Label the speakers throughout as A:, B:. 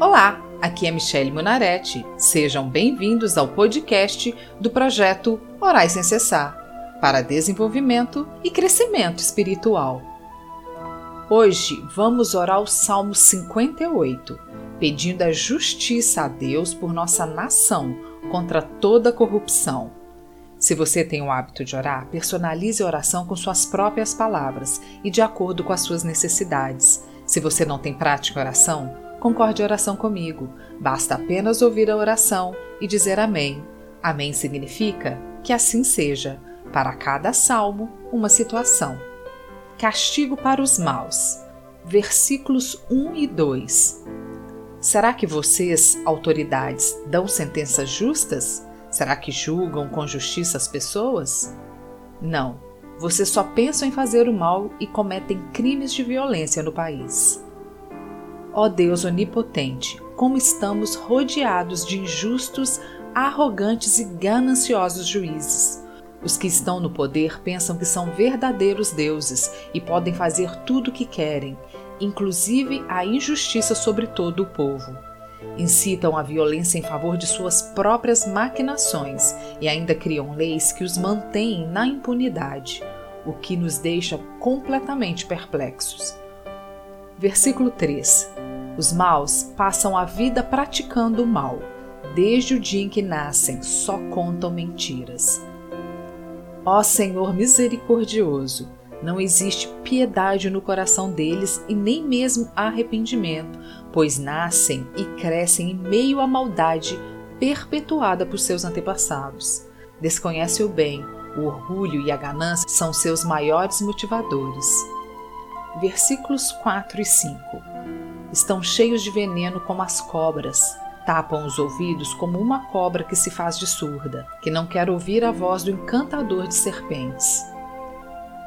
A: Olá, aqui é Michele Munaretti. Sejam bem-vindos ao podcast do projeto Orais sem Cessar para desenvolvimento e crescimento espiritual. Hoje vamos orar o Salmo 58, pedindo a justiça a Deus por nossa nação contra toda corrupção. Se você tem o hábito de orar, personalize a oração com suas próprias palavras e de acordo com as suas necessidades. Se você não tem prática oração, concorde a oração comigo. Basta apenas ouvir a oração e dizer Amém. Amém significa que assim seja. Para cada salmo, uma situação. Castigo para os maus. Versículos 1 e 2. Será que vocês, autoridades, dão sentenças justas? Será que julgam com justiça as pessoas? Não. Vocês só pensam em fazer o mal e cometem crimes de violência no país. Ó Deus onipotente, como estamos rodeados de injustos, arrogantes e gananciosos juízes. Os que estão no poder pensam que são verdadeiros deuses e podem fazer tudo o que querem, inclusive a injustiça sobre todo o povo. Incitam a violência em favor de suas próprias maquinações e ainda criam leis que os mantêm na impunidade, o que nos deixa completamente perplexos. Versículo 3: Os maus passam a vida praticando o mal. Desde o dia em que nascem, só contam mentiras. Ó Senhor misericordioso, não existe piedade no coração deles e nem mesmo arrependimento, pois nascem e crescem em meio à maldade perpetuada por seus antepassados. Desconhece o bem, o orgulho e a ganância são seus maiores motivadores. Versículos 4 e 5 Estão cheios de veneno como as cobras, tapam os ouvidos como uma cobra que se faz de surda, que não quer ouvir a voz do encantador de serpentes.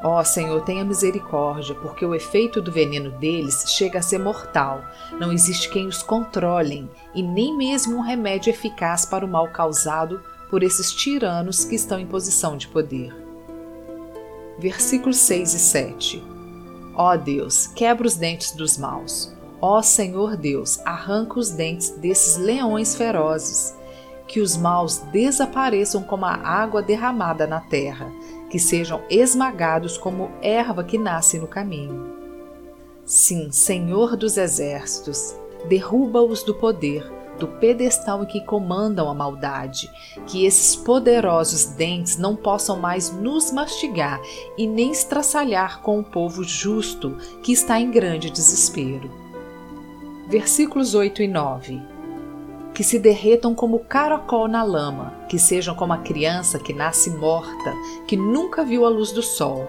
A: Ó oh, Senhor, tenha misericórdia, porque o efeito do veneno deles chega a ser mortal. Não existe quem os controlem e nem mesmo um remédio eficaz para o mal causado por esses tiranos que estão em posição de poder. Versículos 6 e 7 Ó oh Deus, quebra os dentes dos maus. Ó oh Senhor Deus, arranca os dentes desses leões ferozes. Que os maus desapareçam como a água derramada na terra que sejam esmagados como erva que nasce no caminho. Sim, Senhor dos exércitos, derruba-os do poder, do pedestal em que comandam a maldade, que esses poderosos dentes não possam mais nos mastigar e nem estraçalhar com o povo justo que está em grande desespero. Versículos 8 e 9 que se derretam como caracol na lama, que sejam como a criança que nasce morta, que nunca viu a luz do sol.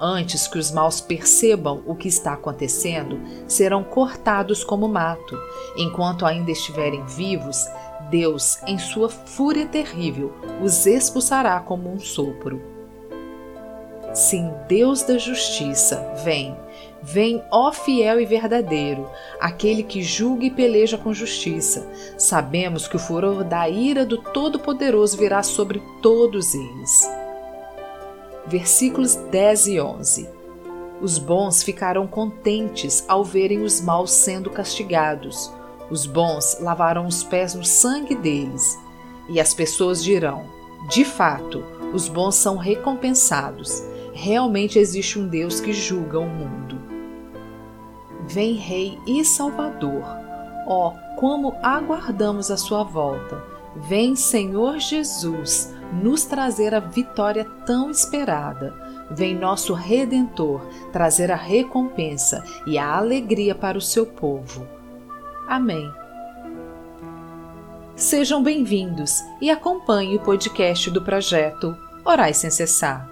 A: Antes que os maus percebam o que está acontecendo, serão cortados como mato. Enquanto ainda estiverem vivos, Deus, em sua fúria terrível, os expulsará como um sopro. Sim, Deus da justiça, vem Vem, ó fiel e verdadeiro, aquele que julga e peleja com justiça. Sabemos que o furor da ira do Todo-Poderoso virá sobre todos eles. Versículos 10 e 11 Os bons ficarão contentes ao verem os maus sendo castigados. Os bons lavarão os pés no sangue deles. E as pessoas dirão: De fato, os bons são recompensados. Realmente existe um Deus que julga o mundo. Vem Rei e Salvador. Ó, oh, como aguardamos a sua volta. Vem Senhor Jesus nos trazer a vitória tão esperada. Vem nosso Redentor trazer a recompensa e a alegria para o seu povo. Amém. Sejam bem-vindos e acompanhe o podcast do projeto Orais sem cessar.